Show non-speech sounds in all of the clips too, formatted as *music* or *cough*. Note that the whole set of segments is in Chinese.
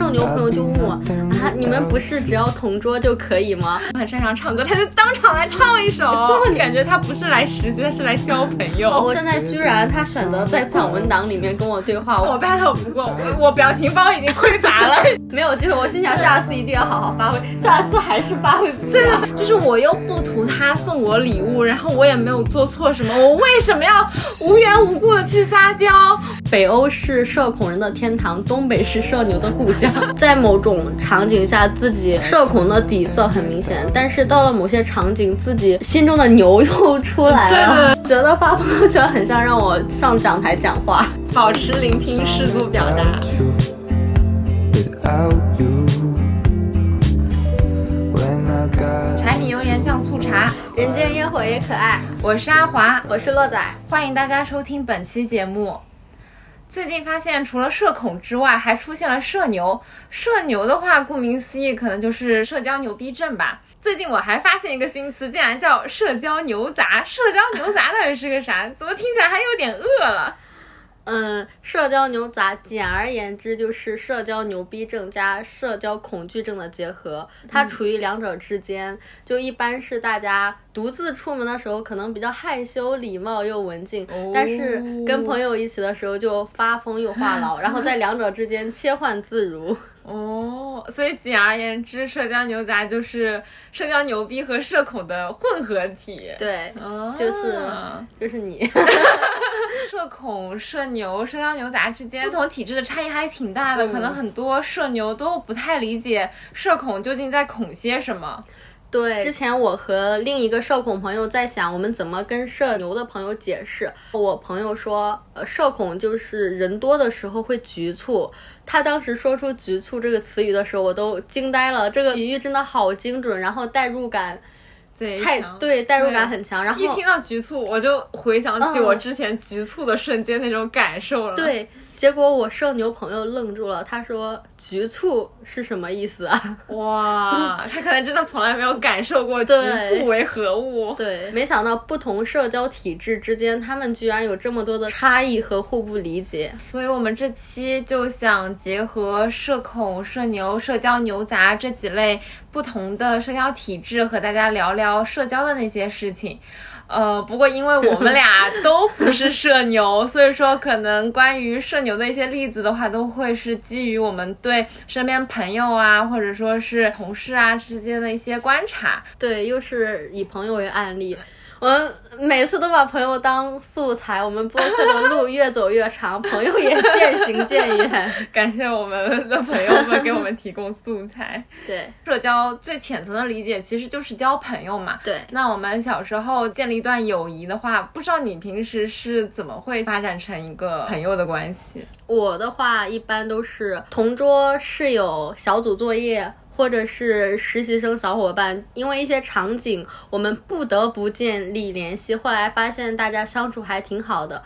社牛朋友就问我啊，你们不是只要同桌就可以吗？我很擅长唱歌，他就当场来唱一首，这么感觉他不是来实习，他是来交朋友。哦现在居然他选择在散文档里面跟我对话，我 battle 不过，我我表情包已经匮乏了，*laughs* 没有机会。我心想下次一定要好好发挥，下次还是发挥不对对对，就是我又不图他送我礼物，然后我也没有做错什么，我为什么要无缘无故的去撒娇？北欧是社恐人的天堂，东北是社牛的故乡。*laughs* 在某种场景下，自己社恐的底色很明显，但是到了某些场景，自己心中的牛又出来了。对，觉得发朋友圈很像让我上讲台讲话，保持聆听，适度表达。柴米油盐酱醋茶，人间烟火也可爱。我是阿华，我是乐仔，欢迎大家收听本期节目。最近发现，除了社恐之外，还出现了社牛。社牛的话，顾名思义，可能就是社交牛逼症吧。最近我还发现一个新词，竟然叫社交牛杂。社交牛杂到底是个啥？怎么听起来还有点饿了？嗯，社交牛杂，简而言之就是社交牛逼症加社交恐惧症的结合，它处于两者之间。就一般是大家独自出门的时候，可能比较害羞、礼貌又文静，但是跟朋友一起的时候就发疯又话痨，然后在两者之间切换自如。哦，所以简而言之，社交牛杂就是社交牛逼和社恐的混合体。对，哦就是就是你。*laughs* 社恐、社牛、社交牛杂之间不同体质的差异还挺大的，可能很多社牛都不太理解社恐究竟在恐些什么。对，之前我和另一个社恐朋友在想，我们怎么跟社牛的朋友解释。我朋友说，呃，社恐就是人多的时候会局促。他当时说出“局促”这个词语的时候，我都惊呆了。这个比喻真的好精准，然后代入感，太对，代入感很强。然后一听到“局促”，我就回想起我之前局促的瞬间那种感受了。对。结果我社牛朋友愣住了，他说：“局促是什么意思啊？”哇，*laughs* 他可能真的从来没有感受过局促为何物。对，没想到不同社交体质之间，他们居然有这么多的差异和互不理解。所以我们这期就想结合社恐、社牛、社交牛杂这几类不同的社交体质，和大家聊聊社交的那些事情。呃，不过因为我们俩 *laughs* 都不是社牛，所以说可能关于社牛的一些例子的话，都会是基于我们对身边朋友啊，或者说是同事啊之间的一些观察。对，又是以朋友为案例。我们每次都把朋友当素材，我们播客的路越走越长，朋友也渐行渐远。*laughs* 感谢我们的朋友们给我们提供素材。*laughs* 对，社交最浅层的理解其实就是交朋友嘛。对，那我们小时候建立一段友谊的话，不知道你平时是怎么会发展成一个朋友的关系？我的话一般都是同桌、室友、小组作业。或者是实习生小伙伴，因为一些场景，我们不得不建立联系。后来发现大家相处还挺好的，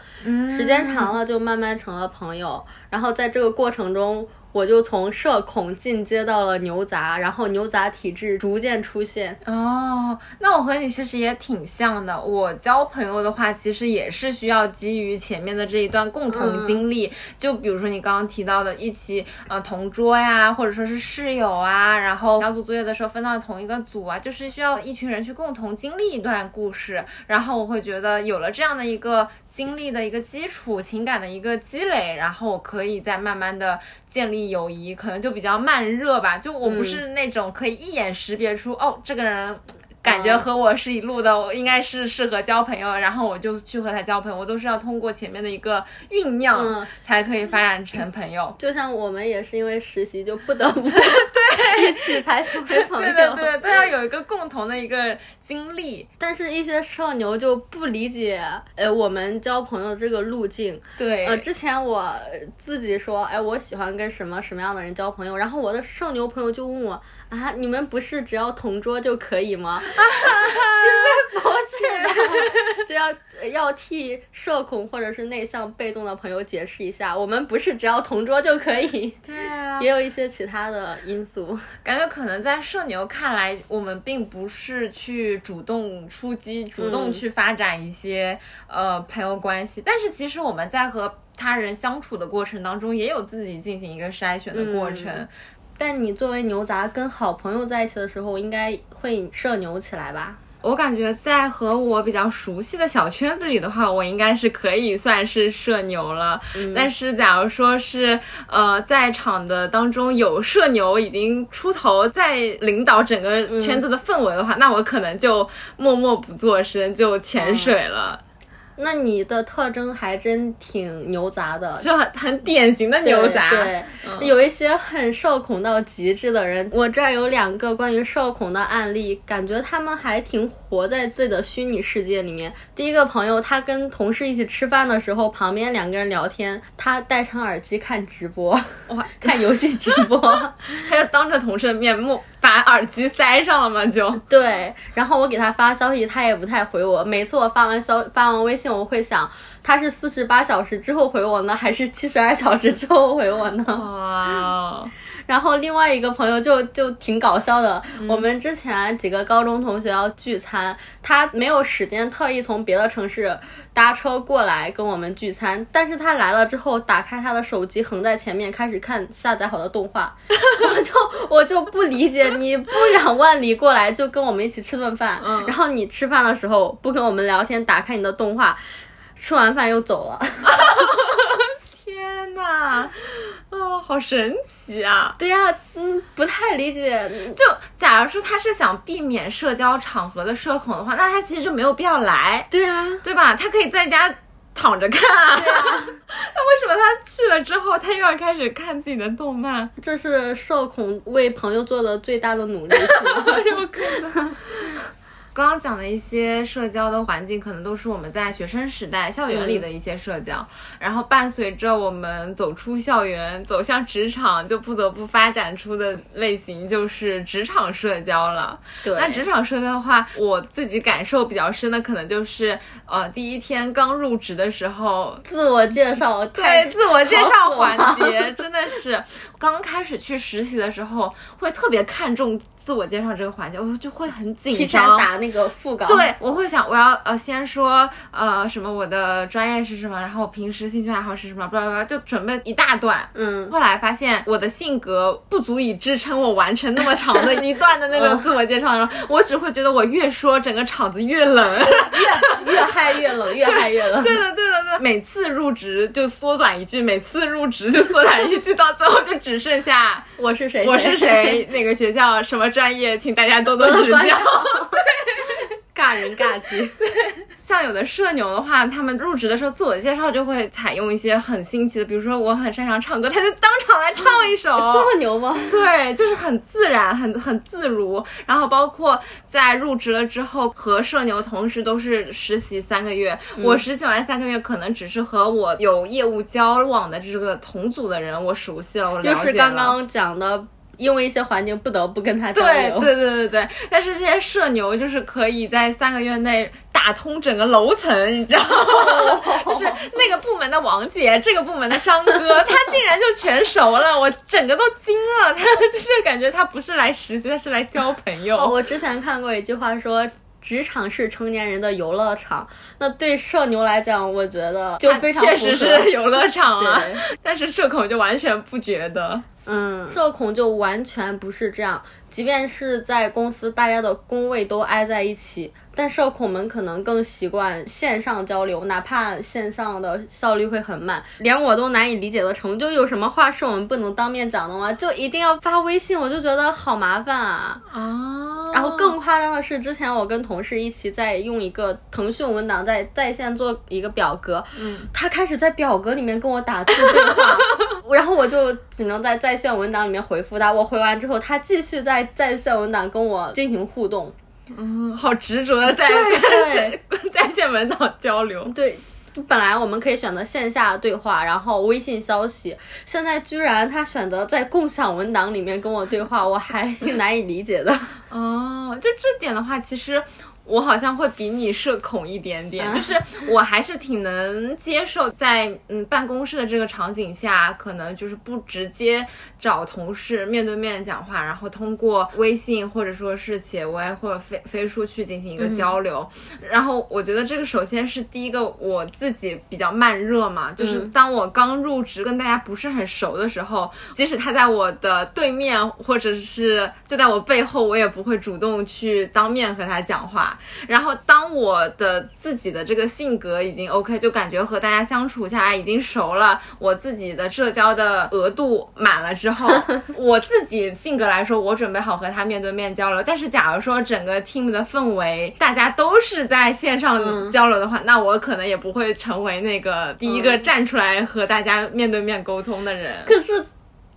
时间长了就慢慢成了朋友。然后在这个过程中。我就从社恐进阶到了牛杂，然后牛杂体质逐渐出现。哦，那我和你其实也挺像的。我交朋友的话，其实也是需要基于前面的这一段共同经历。就比如说你刚刚提到的，一起呃同桌呀，或者说是室友啊，然后小组作业的时候分到同一个组啊，就是需要一群人去共同经历一段故事。然后我会觉得有了这样的一个经历的一个基础，情感的一个积累，然后我可以再慢慢的建立。友谊可能就比较慢热吧，就我不是那种可以一眼识别出哦，这个人。感觉和我是一路的，我应该是适合交朋友，然后我就去和他交朋友。我都是要通过前面的一个酝酿，才可以发展成朋友。*laughs* 就像我们也是因为实习，就不得不对一起才成为朋友。对对对，都要有一个共同的一个经历。但是，一些社牛就不理解，呃，我们交朋友这个路径。对，呃，之前我自己说，哎，我喜欢跟什么什么样的人交朋友，然后我的社牛朋友就问我。啊！你们不是只要同桌就可以吗？其实不是的，*laughs* 就要要替社恐或者是内向被动的朋友解释一下，我们不是只要同桌就可以。对啊，*laughs* 也有一些其他的因素。感觉可能在社牛看来，我们并不是去主动出击、主动去发展一些呃朋友关系，但是其实我们在和他人相处的过程当中，也有自己进行一个筛选的过程。但你作为牛杂，跟好朋友在一起的时候，应该会社牛起来吧？我感觉在和我比较熟悉的小圈子里的话，我应该是可以算是社牛了。但是假如说是呃在场的当中有社牛已经出头，在领导整个圈子的氛围的话，那我可能就默默不作声，就潜水了。那你的特征还真挺牛杂的，就很很典型的牛杂。对，有一些很社恐到极致的人。我这儿有两个关于社恐的案例，感觉他们还挺活在自己的虚拟世界里面。第一个朋友，他跟同事一起吃饭的时候，旁边两个人聊天，他戴上耳机看直播，哇，*laughs* 看游戏直播，*laughs* 他就当着同事的面目。把耳机塞上了嘛？就对，然后我给他发消息，他也不太回我。每次我发完消发完微信，我会想，他是四十八小时之后回我呢，还是七十二小时之后回我呢？哇。然后另外一个朋友就就挺搞笑的，我们之前几个高中同学要聚餐，他没有时间特意从别的城市搭车过来跟我们聚餐，但是他来了之后，打开他的手机横在前面开始看下载好的动画，*laughs* 我就我就不理解，你不远万里过来就跟我们一起吃顿饭，然后你吃饭的时候不跟我们聊天，打开你的动画，吃完饭又走了。*laughs* 天呐，哦，好神奇啊！对呀，嗯，不太理解。就假如说他是想避免社交场合的社恐的话，那他其实就没有必要来。对啊，对吧？他可以在家躺着看。对啊，那为什么他去了之后，他又要开始看自己的动漫？这是社恐为朋友做的最大的努力。*laughs* 有可能。刚刚讲的一些社交的环境，可能都是我们在学生时代校园里的一些社交，然后伴随着我们走出校园，走向职场，就不得不发展出的类型就是职场社交了。对，那职场社交的话，我自己感受比较深的，可能就是呃，第一天刚入职的时候，自我介绍，对，自我介绍环节真的是刚开始去实习的时候，会特别看重。自我介绍这个环节，我就会很紧张。提前打那个副稿。对，我会想，我要呃先说呃什么我的专业是什么，然后我平时兴趣爱好是什么，巴拉巴拉，就准备一大段。嗯。后来发现我的性格不足以支撑我完成那么长的一段的那种自我介绍，然后我只会觉得我越说整个场子越冷，越越嗨越冷，越嗨越冷。*laughs* 对的，对的，对。每次入职就缩短一句，每次入职就缩短一句，到最后就只剩下我是谁，我是谁，哪个学校什么。专业，请大家多多指教。*laughs* 尬人尬机。对，像有的社牛的话，他们入职的时候自我介绍就会采用一些很新奇的，比如说我很擅长唱歌，他就当场来唱一首。*laughs* 这么牛吗？对，就是很自然，很很自如。然后包括在入职了之后，和社牛同时都是实习三个月。我实习完三个月，可能只是和我有业务交往的这个同组的人，我熟悉了，我了解了。就是刚刚讲的。因为一些环境不得不跟他交流，对对对对对。但是这些社牛就是可以在三个月内打通整个楼层，你知道吗？*laughs* 就是那个部门的王姐，这个部门的张哥，*laughs* 他竟然就全熟了，我整个都惊了。他就是感觉他不是来实习，他是来交朋友。我之前看过一句话说。职场是成年人的游乐场，那对社牛来讲，我觉得就非常确实是游乐场啊。*laughs* 但是社恐就完全不觉得，嗯，社恐就完全不是这样。即便是在公司，大家的工位都挨在一起。但社恐们可能更习惯线上交流，哪怕线上的效率会很慢，连我都难以理解的程度。就有什么话是我们不能当面讲的吗？就一定要发微信？我就觉得好麻烦啊！啊！然后更夸张的是，之前我跟同事一起在用一个腾讯文档在在线做一个表格，嗯，他开始在表格里面跟我打字对话，*laughs* 然后我就只能在在线文档里面回复他。我回完之后，他继续在在线文档跟我进行互动。嗯，好执着的在 *laughs* 在在线文档交流。对，本来我们可以选择线下对话，然后微信消息，现在居然他选择在共享文档里面跟我对话，我还挺难以理解的。*laughs* 哦，就这点的话，其实。我好像会比你社恐一点点，就是我还是挺能接受在嗯办公室的这个场景下，可能就是不直接找同事面对面讲话，然后通过微信或者说是企业微或者飞飞书去进行一个交流。然后我觉得这个首先是第一个，我自己比较慢热嘛，就是当我刚入职跟大家不是很熟的时候，即使他在我的对面或者是就在我背后，我也不会主动去当面和他讲话。然后，当我的自己的这个性格已经 OK，就感觉和大家相处下来已经熟了，我自己的社交的额度满了之后，*laughs* 我自己性格来说，我准备好和他面对面交流。但是，假如说整个 team 的氛围大家都是在线上交流的话，那我可能也不会成为那个第一个站出来和大家面对面沟通的人。可是。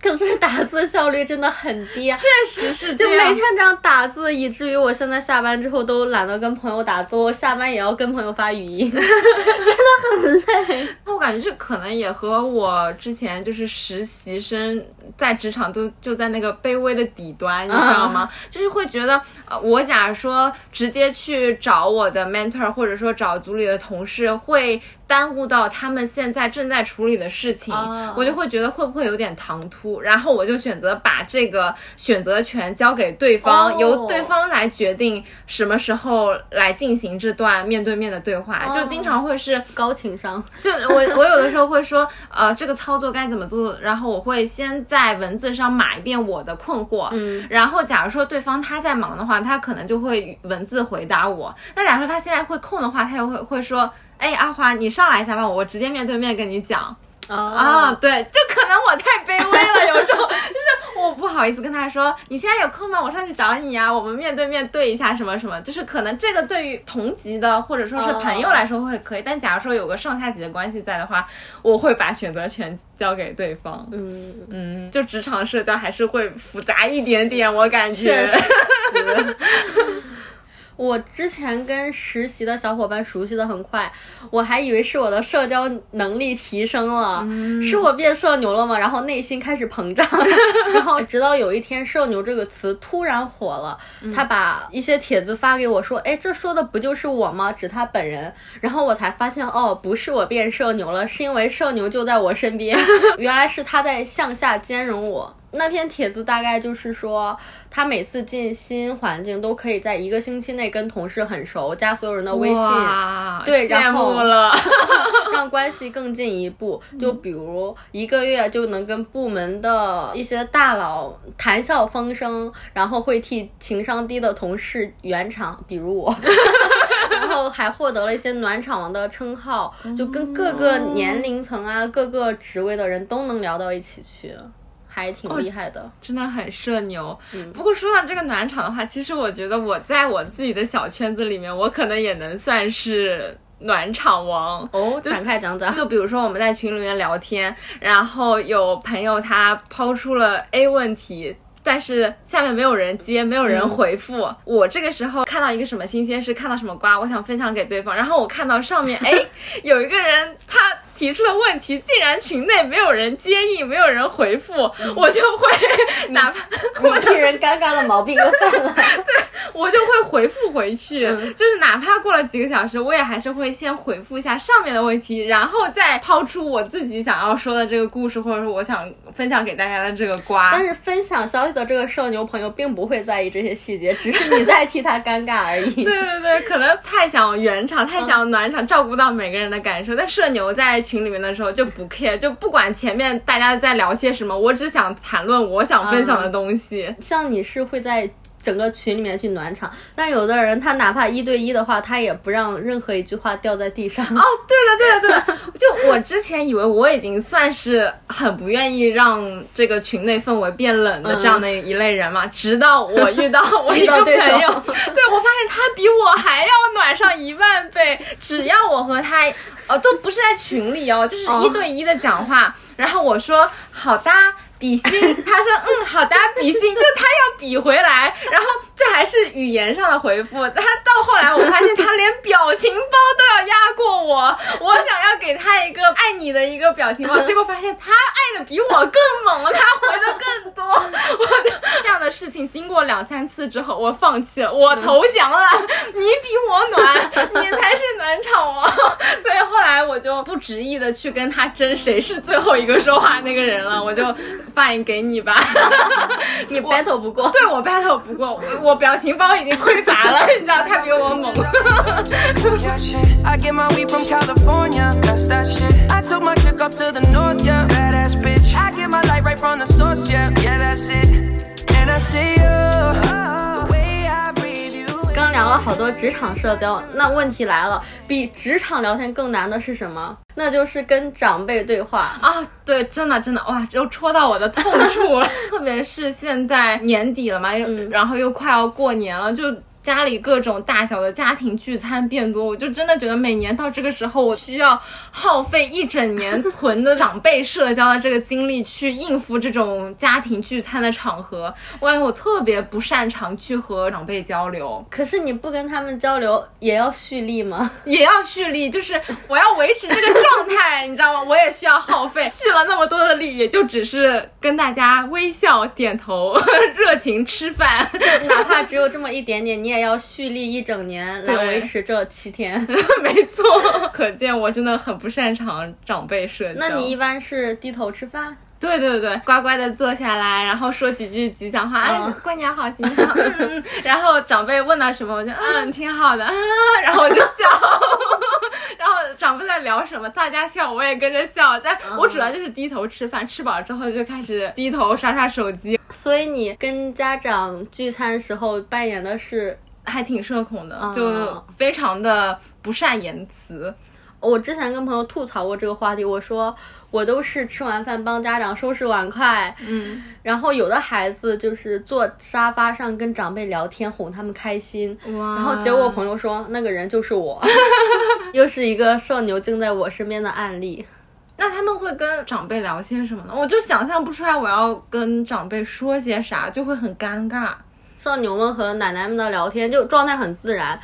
可是打字效率真的很低啊！确实是，就每天这样打字，以至于我现在下班之后都懒得跟朋友打字，我下班也要跟朋友发语音，*laughs* 真的很累。我感觉这可能也和我之前就是实习生在职场都就在那个卑微的底端，你知道吗？就是会觉得，呃，我假如说直接去找我的 mentor，或者说找组里的同事，会。耽误到他们现在正在处理的事情，我就会觉得会不会有点唐突，然后我就选择把这个选择权交给对方，由对方来决定什么时候来进行这段面对面的对话，就经常会是高情商。就我我有的时候会说，呃，这个操作该怎么做，然后我会先在文字上码一遍我的困惑，嗯，然后假如说对方他在忙的话，他可能就会文字回答我。那假如说他现在会空的话，他又会会说。哎，阿华，你上来一下吧，我直接面对面跟你讲。啊，对，就可能我太卑微了，有时候就是我不好意思跟他说，你现在有空吗？我上去找你呀，我们面对面对一下什么什么，就是可能这个对于同级的或者说是朋友来说会可以，但假如说有个上下级的关系在的话，我会把选择权交给对方。嗯嗯，就职场社交还是会复杂一点点，我感觉。我之前跟实习的小伙伴熟悉的很快，我还以为是我的社交能力提升了，是我变社牛了吗？然后内心开始膨胀，*laughs* 然后直到有一天“社牛”这个词突然火了，他把一些帖子发给我说：“哎，这说的不就是我吗？”指他本人，然后我才发现哦，不是我变社牛了，是因为社牛就在我身边，*laughs* 原来是他在向下兼容我。那篇帖子大概就是说，他每次进新环境都可以在一个星期内跟同事很熟，加所有人的微信，对，然后 *laughs* 让关系更进一步。就比如一个月就能跟部门的一些大佬谈笑风生，然后会替情商低的同事圆场，比如我，*laughs* 然后还获得了一些暖场王的称号，就跟各个年龄层啊、各个职位的人都能聊到一起去。还挺厉害的，真的很社牛。不过说到这个暖场的话，其实我觉得我在我自己的小圈子里面，我可能也能算是暖场王哦。展开讲讲，就比如说我们在群里面聊天，然后有朋友他抛出了 A 问题，但是下面没有人接，没有人回复。我这个时候看到一个什么新鲜事，看到什么瓜，我想分享给对方，然后我看到上面，哎，*laughs* 有一个人他。提出的问题竟然群内没有人接应，没有人回复，我就会哪怕我替人尴尬的毛病又犯了，*laughs* 对我就会回复回去，就是哪怕过了几个小时，我也还是会先回复一下上面的问题，然后再抛出我自己想要说的这个故事，或者说我想分享给大家的这个瓜。但是分享消息的这个社牛朋友并不会在意这些细节，只是你在替他尴尬而已。*laughs* 对对对，可能太想圆场，太想暖场，照顾到每个人的感受。但社牛在。群里面的时候就不 care，就不管前面大家在聊些什么，我只想谈论我想分享的东西。像你是会在整个群里面去暖场，但有的人他哪怕一对一的话，他也不让任何一句话掉在地上。哦，对的，对的，对的。*laughs* 就我之前以为我已经算是很不愿意让这个群内氛围变冷的这样的一类人嘛，直到我遇到我一个朋友，*laughs* 对我发现他比我还要暖上一万倍，只要我和他。呃，都不是在群里哦，就是一对一的讲话。然后我说好的，比心。他说嗯，好的，比心。就他要比回来，然后这还是语言上的回复。他到后来，我发现他连表情包都要压过我。我想要给他一个爱你的一个表情包，结果发现他爱的比我更猛了，他回的更多。我就这样的事情经过两三次之后，我放弃了，我投降了。你比我暖，你才是暖场王。所以后来我就不执意的去跟他争谁是最后一个说话那个人了，我就 fine 给你吧。你 battle 不过，对我 battle 不过，我我表情包已经匮乏了，你知道他比我猛。I get my weed from California. That's that shit. I took my chick up to the north, yeah. Badass bitch. I get my light right from the source, yeah. Yeah, that's it. 刚聊了好多职场社交，那问题来了，比职场聊天更难的是什么？那就是跟长辈对话。啊，对，真的真的哇，又戳到我的痛处了。*laughs* 特别是现在年底了嘛，又然后又快要过年了，就。家里各种大小的家庭聚餐变多，我就真的觉得每年到这个时候，我需要耗费一整年存的长辈社交的这个精力去应付这种家庭聚餐的场合。我感觉我特别不擅长去和长辈交流，可是你不跟他们交流，也要蓄力吗？*laughs* 也要蓄力，就是我要维持这个状态，你知道吗？我也需要耗费，蓄了那么多的力，也就只是跟大家微笑、点头、*laughs* 热情吃饭，哪怕只有这么一点点，你也要蓄力一整年来维持这七天。*laughs* 没错，可见我真的很不擅长长辈社交。那你一般是低头吃饭？对对对，乖乖的坐下来，然后说几句吉祥话，哎，过年好，新年好，嗯嗯。*laughs* 然后长辈问到什么，我就嗯挺好的，啊，*laughs* 然后我就笑。然后长辈在聊什么，大家笑，我也跟着笑。但我主要就是低头吃饭，吃饱之后就开始低头刷刷手机。所以你跟家长聚餐时候扮演的是还挺社恐的，就非常的不善言辞。我之前跟朋友吐槽过这个话题，我说我都是吃完饭帮家长收拾碗筷，嗯，然后有的孩子就是坐沙发上跟长辈聊天，哄他们开心，哇然后结果我朋友说那个人就是我，*laughs* 又是一个社牛精在我身边的案例。那他们会跟长辈聊些什么呢？我就想象不出来我要跟长辈说些啥，就会很尴尬。社牛们和奶奶们的聊天就状态很自然。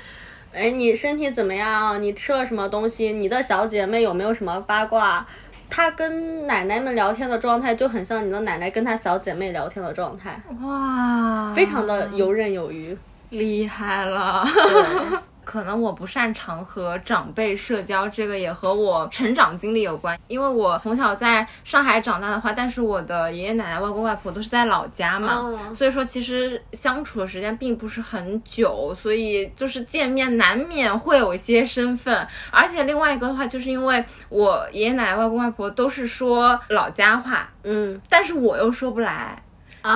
哎，你身体怎么样？你吃了什么东西？你的小姐妹有没有什么八卦？她跟奶奶们聊天的状态就很像你的奶奶跟她小姐妹聊天的状态，哇，非常的游刃有余。厉害了。可能我不擅长和长辈社交，这个也和我成长经历有关。因为我从小在上海长大的话，但是我的爷爷奶奶、外公外婆都是在老家嘛，哦所以说其实相处的时间并不是很久，所以就是见面难免会有一些身份。而且另外一个的话，就是因为我爷爷奶奶、外公外婆都是说老家话，嗯，但是我又说不来。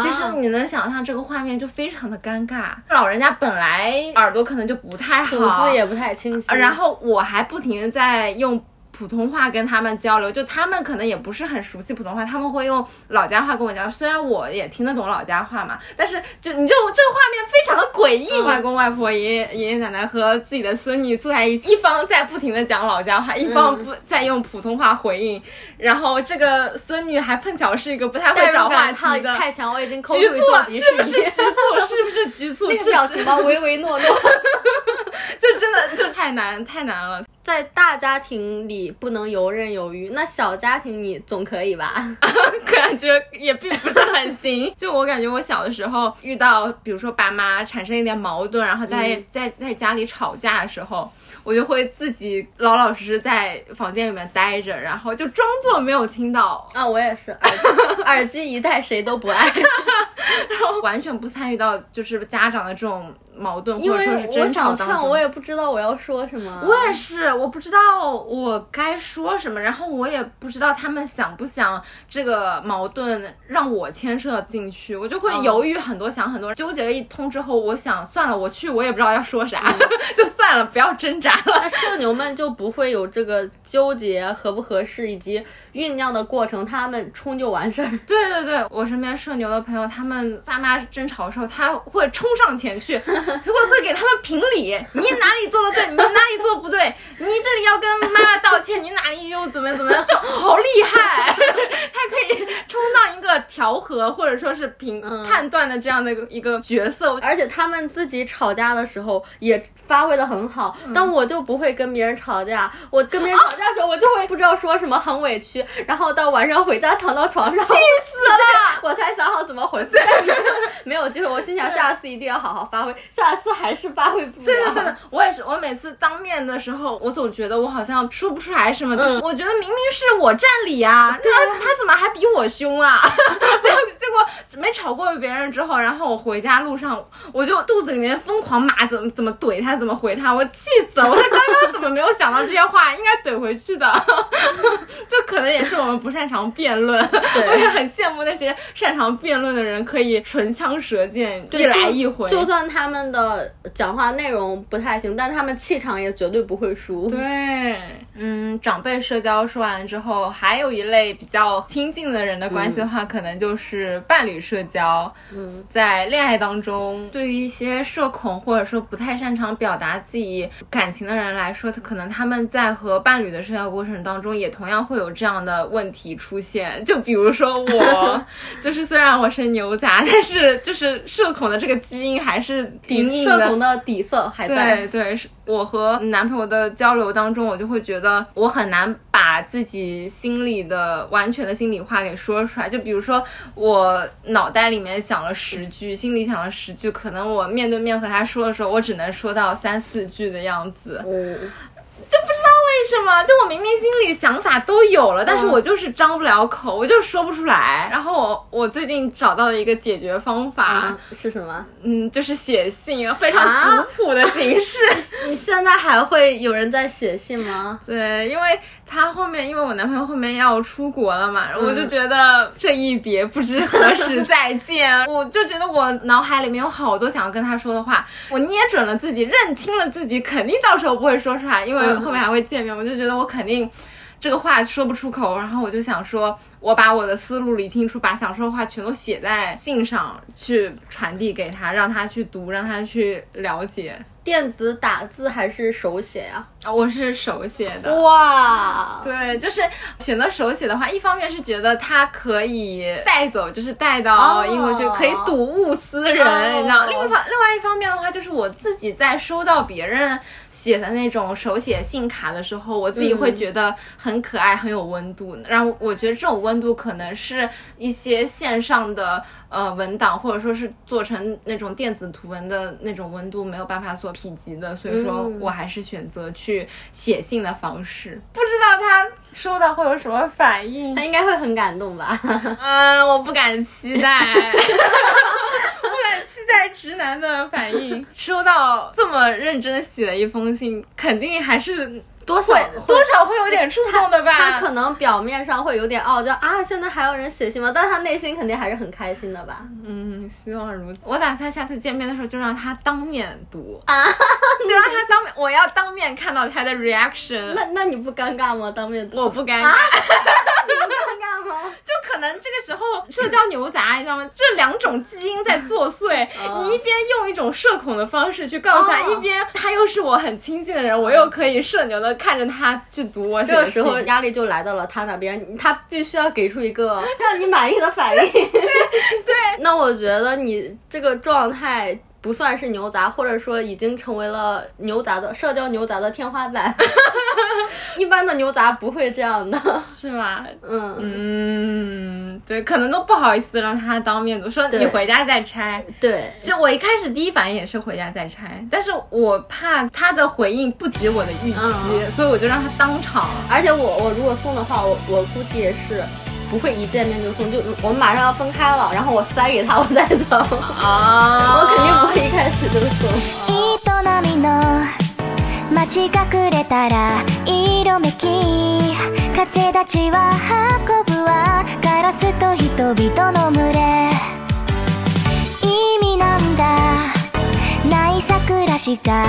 其实你能想象这个画面就非常的尴尬，老人家本来耳朵可能就不太好，吐字也不太清晰，然后我还不停的在用普通话跟他们交流，就他们可能也不是很熟悉普通话，他们会用老家话跟我交流。虽然我也听得懂老家话嘛，但是就你就这个画面非常的诡异，外公外婆、爷爷爷爷奶奶和自己的孙女坐在一起，一方在不停的讲老家话，一方不在用普通话回应，然后这个孙女还碰巧是一个不太会找话题的。太强，我已经抠局促是不是局促？是不是局促？那表情包唯唯诺诺。*laughs* 就真的就太难太难了。在大家庭里不能游刃有余，那小家庭你总可以吧？*laughs* 感觉也并不是很行。*laughs* 就我感觉，我小的时候遇到，比如说爸妈产生一点矛盾，然后在、嗯在在家里吵架的时候，我就会自己老老实实在房间里面待着，然后就装作没有听到，啊，我也是，耳 *laughs* 耳机一戴谁都不爱，然后完全不参与到就是家长的这种矛盾因或者说是为我争吵当中。我也不知道我要说什么。我也是，我不知道我该说什么，然后我也不知道他们想不想这个矛盾让我牵涉进去，我就会哦犹豫很多，想很多，纠结了一通之后，我想算了，我去，我也不知道要说啥，嗯 *laughs* 就算了，不要挣扎了。那社牛们就不会有这个纠结合不合适以及酝酿的过程，他们冲就完事儿。对对对，我身边社牛的朋友，他们爸妈争吵的时候，他会冲上前去，*laughs* 会会给他们评理，你哪里做的对，你哪里做不对，你这里要跟妈妈道歉，你哪里又怎么怎么样，就好厉害，*laughs* 他可可以充当一个调和或者说是评嗯判断的这样的一个一个角色。而且他们自己吵架的时候也发挥的很好，但我就不会跟别人吵架。我跟别人吵架的时候，我就会不知道说什么，很委屈，然后到晚上回家躺到床上，气死了，*laughs* 我才想好怎么回复。但 *laughs* 是没有机会，我心想下次一定要好好发挥，下次还是发挥不了。对对对，我也是，我每次当面的时候，我总觉得我好像说不出来什么，就是我觉得明明是我占理啊，他他怎么还比我凶啊？结果结果没吵过别人之后，然后我回家路上，我就肚子里面疯狂骂怎么怎么怼他，怎么回他，我气死了！我刚刚怎么没有想到这些话，应该怼回去的。就可能也是我们不擅长辩论，我也很羡慕那些擅长辩论的人，可以唇枪舌剑，对一来一回。就算他们的讲话内容不太行，但他们气场也绝对不会输。对，嗯，长辈社交说完之后，还有一类比较亲近的人的关系的话，可能就是伴侣社交。嗯，在恋爱当中，对于一些社恐或者说不太擅长表达自己感情的人来说，他可能他们在和伴侣的社交过程当中，也同样会有这样的问题出现。就比如说我，*laughs* 就是虽然我是牛杂，但是就是社恐的这个基因还是隐隐的社恐的底色还在。对对，是我和男朋友的交流当中，我就会觉得我很难把自己心里的完全的心里话给说出来。就比如说，我脑袋里面想了十句，心里想了十句，可能我面对面和他说的时候，我只能说到三四句的样子。嗯，就不知道为什么，就我明明心里想法都有了，但是嗯我就是张不了口，我就说不出来。然后我我最近找到了一个解决方法，啊，是什么？嗯，就是写信，非常啊古朴的形式。*laughs* 你现在还会有人在写信吗？对，因为他后面，因为我男朋友后面要出国了嘛，我就觉得这一别不知何时再见，*laughs* 我就觉得我脑海里面有好多想要跟他说的话，我捏准了自己，认清了自己，肯定到时候不会说出来，因为嗯后面还会见面，我就觉得我肯定这个话说不出口，然后我就想说。我把我的思路理清楚，把想说的话全都写在信上去传递给他，让他去读，让他去了解。电子打字还是手写呀、啊，我是手写的。哇，对，就是选择手写的话，一方面是觉得它可以带走，就是带到哦英国去，可以睹物思人，哦你知道。另一方，另外一方面的话，就是我自己在收到别人写的那种手写信卡的时候，我自己会觉得很可爱，很有温度。然后我觉得这种温度可能是一些线上的呃文档，或者说是做成那种电子图文的那种温度没有办法所匹及的，所以说嗯我还是选择去写信的方式。不知道他收到会有什么反应他？应该会很感动吧？*laughs* 嗯，我不敢期待，*laughs* 不敢期待直男的反应。收到这么认真写的一封信，肯定还是多少会多少会有点触动的吧？他可能表面上会有点傲娇啊，现在还有人写信吗？但是他内心肯定还是很开心的吧？嗯，希望如此。我打算下次见面的时候就让他当面读啊，就让他当面，我要当面看到他的 reaction。那那你不尴尬吗？当面读我不尴尬。啊 *laughs* 你不尴尬吗？*laughs* 就可能这个时候社交牛杂，你知道吗？这两种基因在作祟。*laughs* 哦你一边用一种社恐的方式去告诉他，哦一边他又是我很亲近的人，我又可以社牛的看着他去读我这个时候压力就来到了他那边，他必须要给出一个让你满意的反应。对 *laughs* 对，那我觉得你这个状态。不算是牛杂，或者说已经成为了牛杂的社交牛杂的天花板。*laughs* 一般的牛杂不会这样的。是吗？嗯嗯，对，可能都不好意思让他当面读，说你回家再拆。对，就我一开始第一反应也是回家再拆，但是我怕他的回应不及我的预期，嗯所以我就让他当场。而且我我如果送的话，我我估计也是不会一见面就送，就我们马上要分开了，然后我塞给他，我再走。啊我肯定不会一开始就送。街隠れたら色めき風立ちは運ぶわガラスと人々の群れ意味なんだない桜しか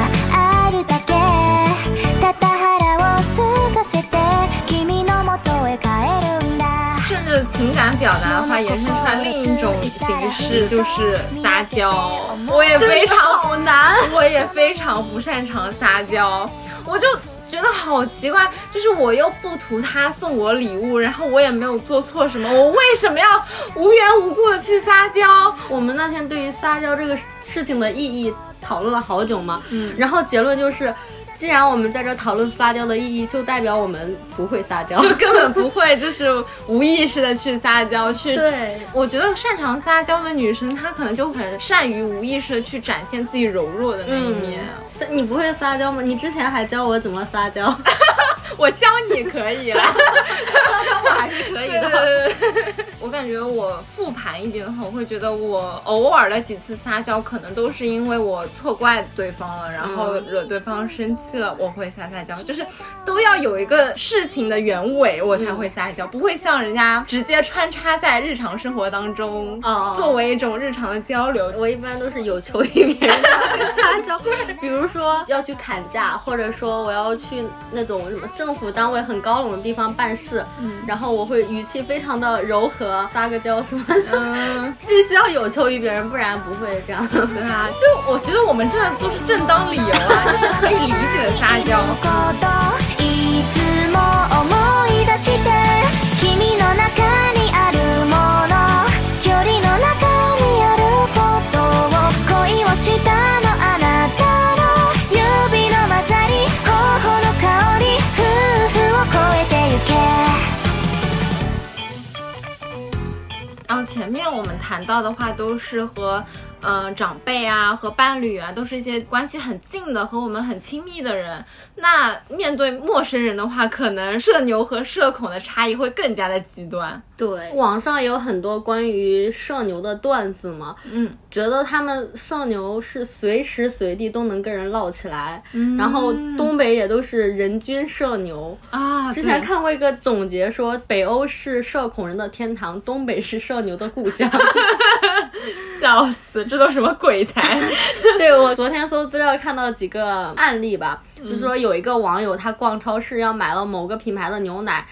情感表达的话，延伸出来另一种形式就是撒娇。*laughs* 我也非常好难。*laughs* 我也非常不擅长撒娇，我就觉得好奇怪，就是我又不图他送我礼物，然后我也没有做错什么，我为什么要无缘无故的去撒娇？我们那天对于撒娇这个事情的意义讨论了好久嘛，嗯，然后结论就是。既然我们在这讨论撒娇的意义，就代表我们不会撒娇，*laughs* 就根本不会，就是无意识的去撒娇，去。对，我觉得擅长撒娇的女生，她可能就很善于无意识的去展现自己柔弱的那一面。你不会撒娇吗？你之前还教我怎么撒娇，*laughs* 我教你可以了，*laughs* 我还是可以的。我感觉我复盘一点的话，我会觉得我偶尔的几次撒娇，可能都是因为我错怪对方了，然后惹对方生气了，我会撒撒娇，就是都要有一个事情的原委，我才会撒娇，不会像人家直接穿插在日常生活当中，作为一种日常的交流。我一般都是有求于别人撒娇，比如说要去砍价，或者说我要去那种什么政府单位很高冷的地方办事，然后我会语气非常的柔和。撒个娇什么的，必须要有求于别人，不然不会这样。对啊，就我觉得我们这都是正当理由啊，就是可以理解的撒娇。前面我们谈到的话，都是和。嗯，长辈啊，和伴侣啊，都是一些关系很近的，和我们很亲密的人。那面对陌生人的话，可能社牛和社恐的差异会更加的极端。对，网上有很多关于社牛的段子嘛，嗯，觉得他们社牛是随时随地都能跟人唠起来，然后东北也都是人均社牛啊。之前看过一个总结说，北欧是社恐人的天堂，东北是社牛的故乡，*laughs* 笑死。这都什么鬼才？*laughs* 对我昨天搜资料看到几个案例吧，就是说有一个网友他逛超市要买了某个品牌的牛奶，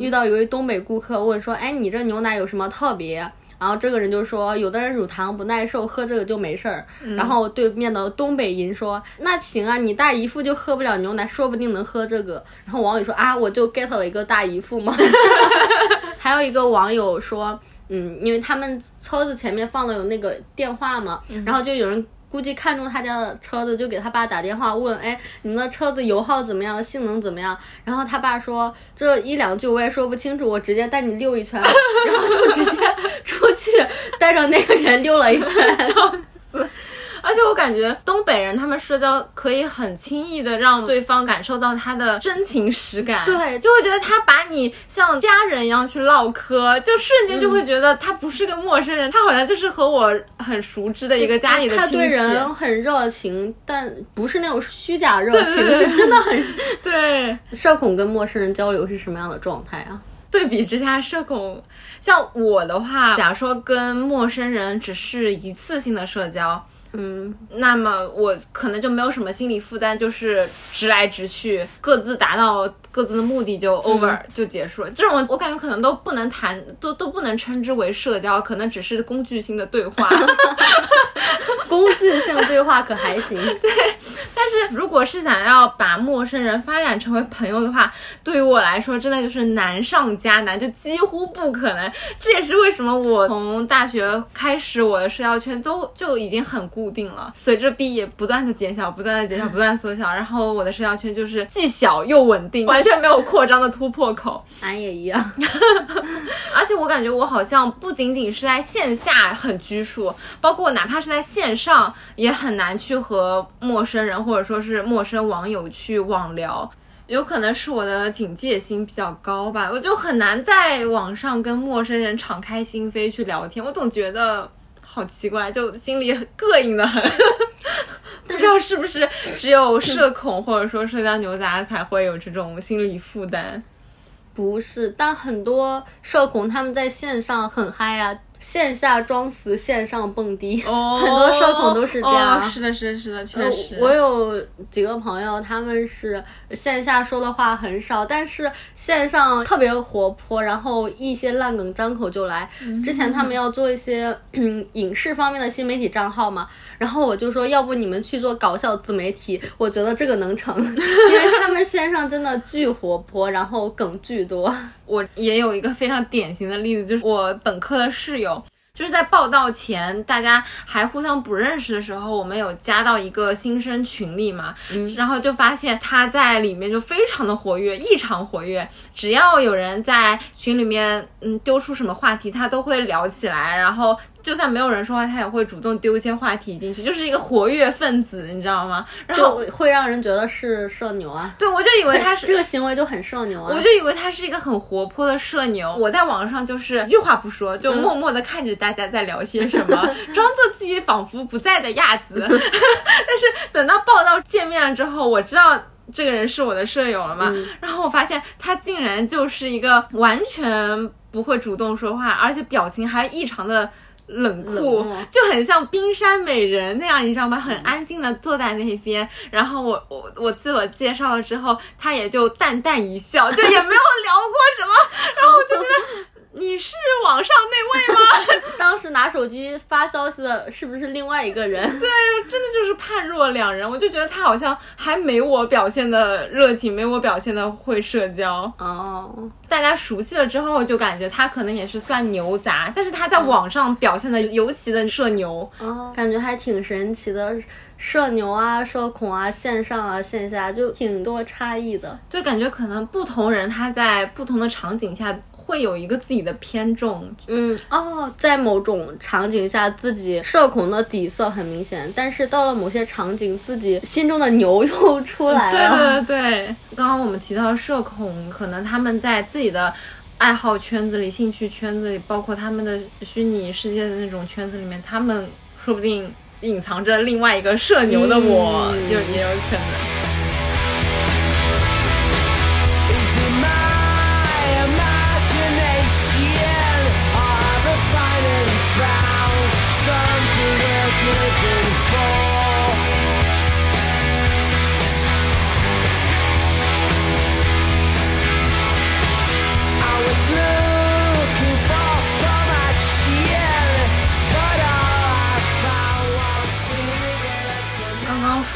遇到一位东北顾客问说：“哎，你这牛奶有什么特别？”然后这个人就说：“有的人乳糖不耐受，喝这个就没事儿。”然后对面的东北人说：“那行啊，你大姨夫就喝不了牛奶，说不定能喝这个。”然后网友说：“啊，我就 get 了一个大姨夫嘛。” *laughs* 还有一个网友说。嗯，因为他们车子前面放的有那个电话嘛，然后就有人估计看中他家的车子，就给他爸打电话问，哎，你们的车子油耗怎么样，性能怎么样？然后他爸说这一两句我也说不清楚，我直接带你溜一圈，*laughs* 然后就直接出去带着那个人溜了一圈。*laughs* 而且我感觉东北人他们社交可以很轻易的让对方感受到他的真情实感，对，就会觉得他把你像家人一样去唠嗑，就瞬间就会觉得他不是个陌生人，他好像就是和我很熟知的一个家里的亲戚。他对人很热情，但不是那种虚假热情，是真的很 *laughs* 对。社恐跟陌生人交流是什么样的状态啊？对比之下，社恐像我的话，假如说跟陌生人只是一次性的社交。嗯，那么我可能就没有什么心理负担，就是直来直去，各自达到各自的目的就 over 就结束了。这种我感觉可能都不能谈，都都不能称之为社交，可能只是工具性的对话。*laughs* 工具性对话可还行？*laughs* 对，但是如果是想要把陌生人发展成为朋友的话，对于我来说真的就是难上加难，就几乎不可能。这也是为什么我从大学开始，我的社交圈都就已经很固定了，随着毕业不断的减小，不断的减小，不断缩小，然后我的社交圈就是既小又稳定，完全没有扩张的突破口。俺也一样，*laughs* 而且我感觉我好像不仅仅是在线下很拘束，包括哪怕是在线上也很难去和陌生人或者说是陌生网友去网聊，有可能是我的警戒心比较高吧，我就很难在网上跟陌生人敞开心扉去聊天，我总觉得好奇怪，就心里膈应的很，*laughs* 不知道是不是只有社恐或者说社交牛杂才会有这种心理负担，不是，但很多社恐他们在线上很嗨啊。线下装死，线上蹦迪，哦，*laughs* 很多社恐都是这样。哦是的，是的，是的，确实。我有几个朋友，他们是线下说的话很少，但是线上特别活泼，然后一些烂梗张口就来。之前他们要做一些嗯 *clears throat* 影视方面的新媒体账号嘛，然后我就说，要不你们去做搞笑自媒体，我觉得这个能成，*laughs* 因为他们线上真的巨活泼，然后梗巨多。我也有一个非常典型的例子，就是我本科的室友。就是在报道前，大家还互相不认识的时候，我们有加到一个新生群里嘛，然后就发现他在里面就非常的活跃，异常活跃。只要有人在群里面，嗯，丢出什么话题，他都会聊起来。然后就算没有人说话，他也会主动丢一些话题进去，就是一个活跃分子，你知道吗？然后会让人觉得是社牛啊，对我就以为他是 *laughs* 这个行为就很社牛啊。我就以为他是一个很活泼的社牛，我在网上就是一句话不说，就默默的看着大家在聊些什么，*laughs* 装作自己仿佛不在的样子。*laughs* 但是等到报道见面了之后，我知道。这个人是我的舍友了嘛？然后我发现他竟然就是一个完全不会主动说话，而且表情还异常的冷酷，冷就很像冰山美人那样，你知道吗？很安静的坐在那边。然后我我我自我介绍了之后，他也就淡淡一笑，就也没有聊过什么。然后我就觉得你是网上那位吗？*laughs* 当时拿手机发消息的是不是另外一个人？对，真的就是判若两人。我就觉得他好像还没我表现的热情，没我表现的会社交。哦，大家熟悉了之后，就感觉他可能也是算牛杂，但是他在网上表现的尤其的社牛。哦，感觉还挺神奇的。社牛啊，社恐啊，线上啊，线下就挺多差异的。就感觉可能不同人他在不同的场景下会有一个自己的偏重。嗯，哦，在某种场景下，自己社恐的底色很明显，但是到了某些场景，自己心中的牛又出来对了。*laughs* 对对，刚刚我们提到社恐，可能他们在自己的爱好圈子里、兴趣圈子里，包括他们的虚拟世界的那种圈子里面，他们说不定隐藏着另外一个社牛的我，嗯就也有可能。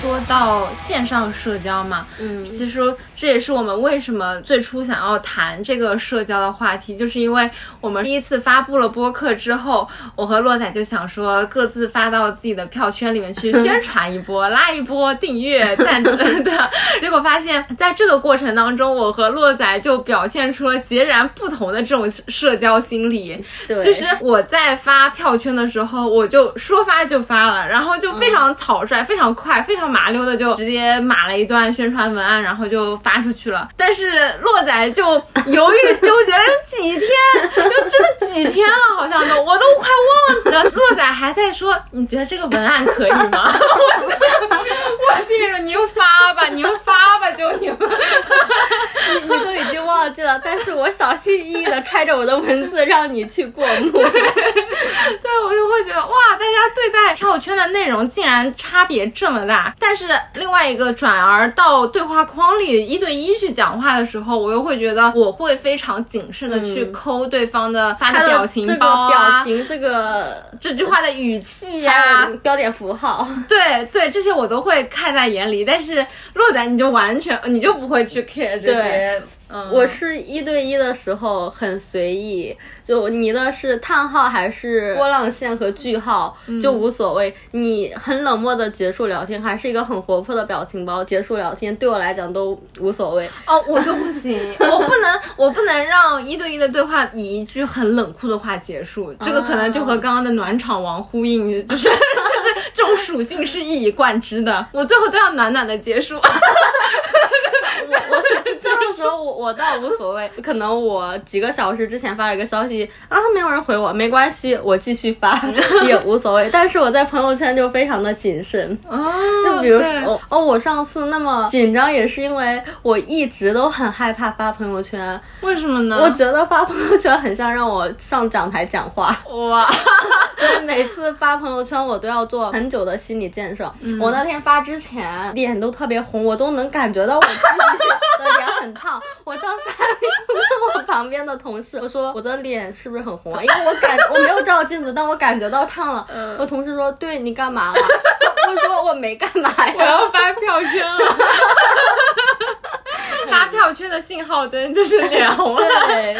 说到线上社交嘛，嗯。其实这也是我们为什么最初想要谈这个社交的话题，就是因为我们第一次发布了播客之后，我和洛仔就想说各自发到自己的票圈里面去宣传一波，拉一波订阅赞 *laughs* *laughs* 助，对，结果发现在这个过程当中，我和洛仔就表现出了截然不同的这种社交心理，对，就是我在发票圈的时候，我就说发就发了，然后就非常草率、非常快、非常麻溜的就直接码了一段宣传文案，然后就发出去了。但是洛仔就犹豫纠结了有几天，就真的几天了，好像都我都快忘记了。洛仔还在说，你觉得这个文案可以吗？我 *laughs* 就我心里说，您发吧，您发吧，就您。你都已经忘记了，但是我小心翼翼的揣着我的文字让你去过目。*laughs* 对，我就会觉得哇，大家对待票圈的内容竟然差别这么大。但是另外一个转而到对话框里一对一去讲话的时候，我又会觉得我会非常谨慎的去抠对方的发的的表情这个包啊，表情，这个这句话的语气呀、标点符号，对对，这些我都会看在眼里。但是洛仔你就完全你就不会去 care 这些。嗯，我是一对一的时候很随意，就你的是叹号还是波浪线和句号就无所谓。你很冷漠的结束聊天，还是一个很活泼的表情包结束聊天，对我来讲都无所谓。哦，我就不行，*laughs* 我不能，我不能让一对一的对话以一句很冷酷的话结束，这个可能就和刚刚的暖场王呼应，就是就是这种属性是一以贯之的，我最后都要暖暖的结束。*laughs* 这个时候我我倒无所谓，可能我几个小时之前发了一个消息啊，没有人回我，没关系，我继续发 *laughs* 也无所谓。但是我在朋友圈就非常的谨慎，哦，就比如说哦哦，我上次那么紧张也是因为我一直都很害怕发朋友圈，为什么呢？我觉得发朋友圈很像让我上讲台讲话。哇，*laughs* 所以每次发朋友圈，我都要做很久的心理建设。我那天发之前脸都特别红，我都能感觉到我自己的脸很烫。我当时还问我旁边的同事，我说我的脸是不是很红啊？因为我感我没有照镜子，但我感觉到烫了。我同事说：“对你干嘛了？”我说：“我没干嘛呀我。”要发票圈了。*laughs* *laughs* 发票圈的信号灯就是脸红了。对，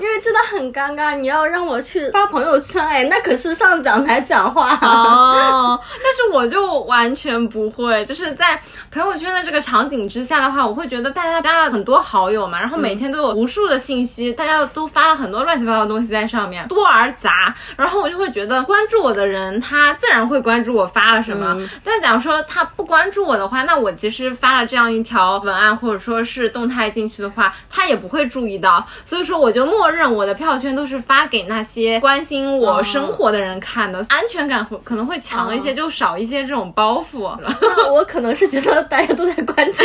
因为真的很尴尬，你要让我去发朋友圈，哎，那可是上讲台讲话。哦，但是我就完全不会，就是在朋友圈的这个场景之下的话，我会觉得大家加了很多好友嘛，然后每天都有无数的信息，大家都发了很多乱七八糟的东西在上面，多而杂，然后我就会觉得关注我的人，他自然会关注我发了什么，但假如说他不关注我的话，那我其实发了这样一条文案或者说是动态进去的话，他也不会注意到，所以说我就默认我的票圈都是发给那些关心我生活的人看的，安全感会可能会强一些，就少一些这种包袱。*laughs* 那我可能是觉得大家都在关注，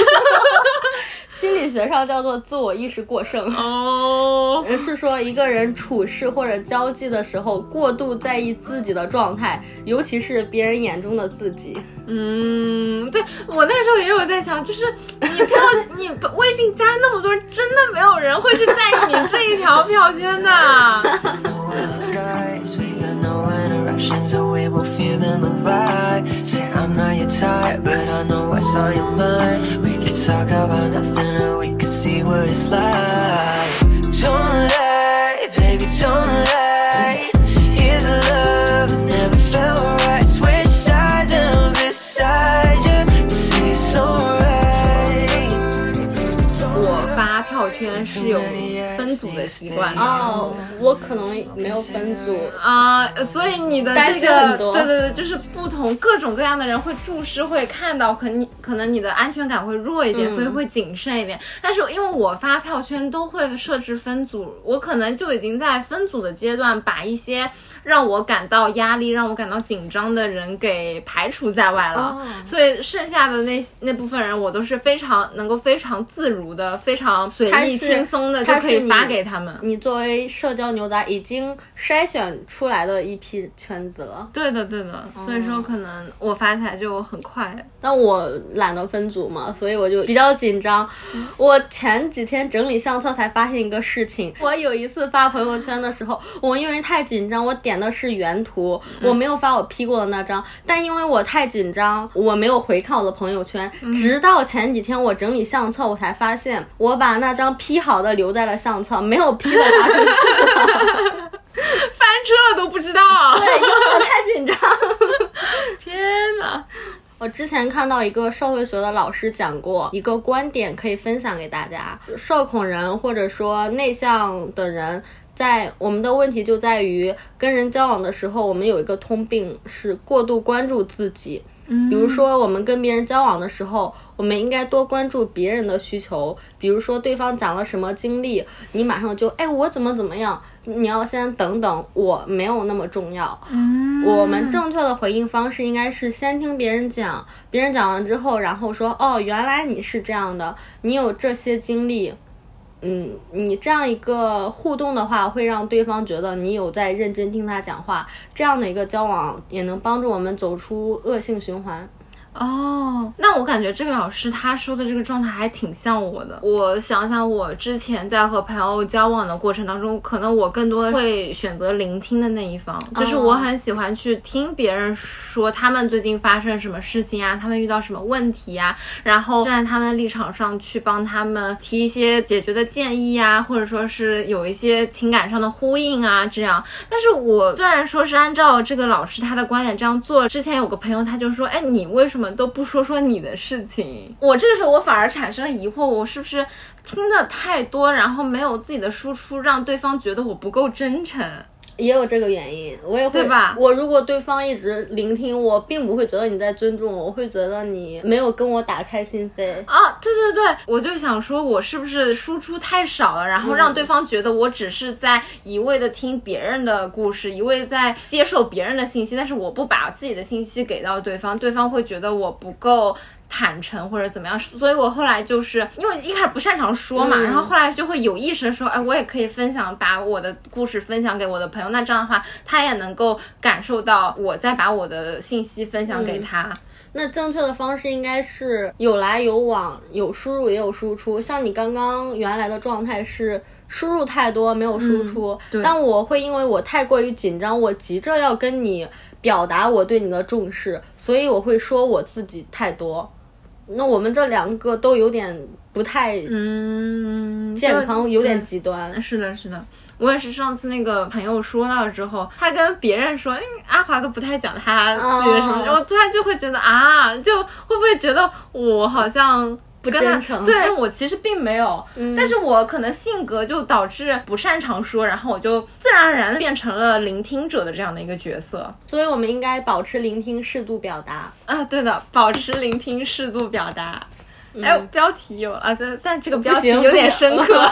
*laughs* 心理学上叫做自我意识过剩。哦，*laughs* 是说一个人处事或者交际的时候，过度在意自己的状态，尤其是别人眼中的自己。嗯，对我那时候也有在想，就是你票你微信加那么多，真的没有人会去在意你这一条票圈的。的习惯的。哦，我可能没有分组。啊、所以你的这个心很，多对对对，就是不同各种各样的人会注视，会看到，可能你可能你的安全感会弱一点，所以会谨慎一点。但是因为我发票圈都会设置分组，我可能就已经在分组的阶段把一些让我感到压力、让我感到紧张的人给排除在外了。哦所以剩下的那那部分人，我都是非常能够非常自如的、非常随意轻松的就可以发给他们。你作为社交牛仔，已经筛选出来的一批圈子了。对的，对的，所以说可能我发起来就很快。但我懒得分组嘛，所以我就比较紧张。我前几天整理相册才发现一个事情，我有一次发朋友圈的时候，我因为太紧张，我点的是原图，我没有发我 P 过的那张。但因为我太紧张，我没有回看我的朋友圈，直到前几天我整理相册，我才发现我把那张 P 好的留在了相册，没有 P 的发出去了。*laughs* 翻车了都不知道。*laughs* 对，因为我太紧张。*laughs* 天哪！我之前看到一个社会学的老师讲过一个观点，可以分享给大家。社恐人或者说内向的人，在我们的问题就在于跟人交往的时候，我们有一个通病是过度关注自己。比如说，我们跟别人交往的时候，我们应该多关注别人的需求。比如说，对方讲了什么经历，你马上就哎，我怎么怎么样？你要先等等，我没有那么重要。我们正确的回应方式应该是先听别人讲，别人讲完之后，然后说哦，原来你是这样的，你有这些经历。嗯，你这样一个互动的话，会让对方觉得你有在认真听他讲话，这样的一个交往也能帮助我们走出恶性循环。哦，那我感觉这个老师他说的这个状态还挺像我的。我想想，我之前在和朋友交往的过程当中，可能我更多的会选择聆听的那一方，就是我很喜欢去听别人说他们最近发生什么事情啊，他们遇到什么问题啊，然后站在他们的立场上去帮他们提一些解决的建议啊，或者说是有一些情感上的呼应啊，这样。但是我虽然说是按照这个老师他的观点这样做，之前有个朋友他就说，哎，你为什么都不说说你的事情？我这个时候我反而产生了疑惑，我是不是听的太多，然后没有自己的输出，让对方觉得我不够真诚？也有这个原因，我也会对吧我如果对方一直聆听我，并不会觉得你在尊重我，我会觉得你没有跟我打开心扉。啊，对对对，我就想说，我是不是输出太少了，然后让对方觉得我只是在一味的听别人的故事，一味在接受别人的信息，但是我不把自己的信息给到对方，对方会觉得我不够。坦诚或者怎么样，所以我后来就是因为一开始不擅长说嘛，嗯然后后来就会有意识的说，哎，我也可以分享，把我的故事分享给我的朋友，那这样的话，他也能够感受到我在把我的信息分享给他。那正确的方式应该是有来有往，有输入也有输出。像你刚刚原来的状态是输入太多没有输出，对但我会因为我太过于紧张，我急着要跟你表达我对你的重视，所以我会说我自己太多。那我们这两个都有点不太嗯，健康，有点极端。是的，是的，我也是上次那个朋友说到了之后，他跟别人说，嗯，阿华都不太讲他自己的什么，哦我突然就会觉得啊，就会不会觉得我好像。不真诚对我其实并没有，嗯但是我可能性格就导致不擅长说，然后我就自然而然的变成了聆听者的这样的一个角色所以我们应该保持聆听，适度表达。啊。对的，保持聆听，适度表达。嗯哎，标题有啊，但但这个标题有点深刻，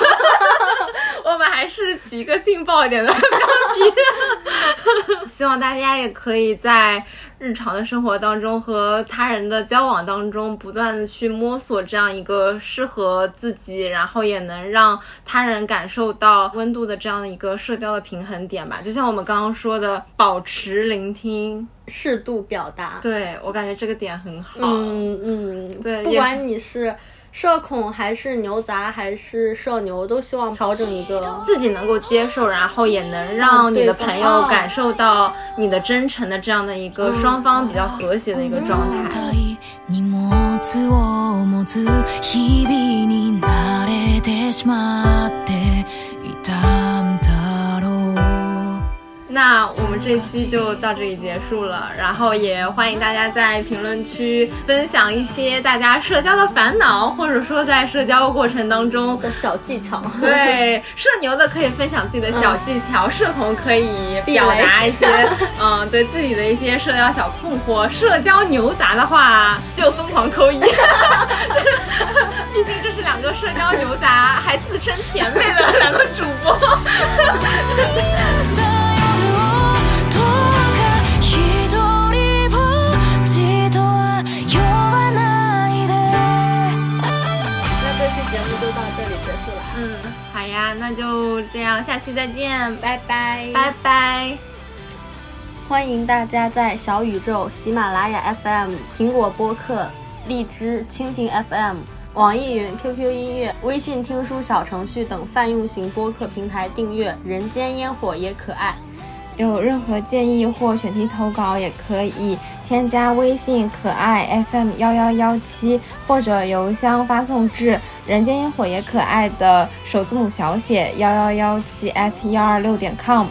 *laughs* 我们还是起一个劲爆一点的标题。*laughs* 希望大家也可以在日常的生活当中和他人的交往当中，不断的去摸索这样一个适合自己，然后也能让他人感受到温度的这样的一个社交的平衡点吧。就像我们刚刚说的，保持聆听，适度表达。对我感觉这个点很好。嗯嗯，对不管你是社恐还是牛杂还是社牛，都希望调整一个。自己能够接受，然后也能让你的朋友感受到你的真诚的这样的一个双方比较和谐的一个状态。荷那我们这期就到这里结束了，然后也欢迎大家在评论区分享一些大家社交的烦恼，或者说在社交过程当中的小技巧，对，社牛的可以分享自己的小技巧，社恐可以表达一些，*laughs* 嗯，对自己的一些社交小困惑。社交牛杂的话，就疯狂扣一。*laughs* 毕竟这是两个社交牛杂，还自称甜妹的两个主播。*laughs* 嗯，好呀，那就这样，下期再见，拜拜，拜拜。欢迎大家在小宇宙、喜马拉雅 FM、苹果播客、荔枝、蜻蜓 FM、网易云、QQ 音乐、微信听书小程序等泛用型播客平台订阅《人间烟火也可爱》。有任何建议或选题投稿，也可以添加微信可爱 FM 幺幺幺七，或者邮箱发送至人间烟火也可爱的首字母小写幺幺幺七 at 幺二六点 com。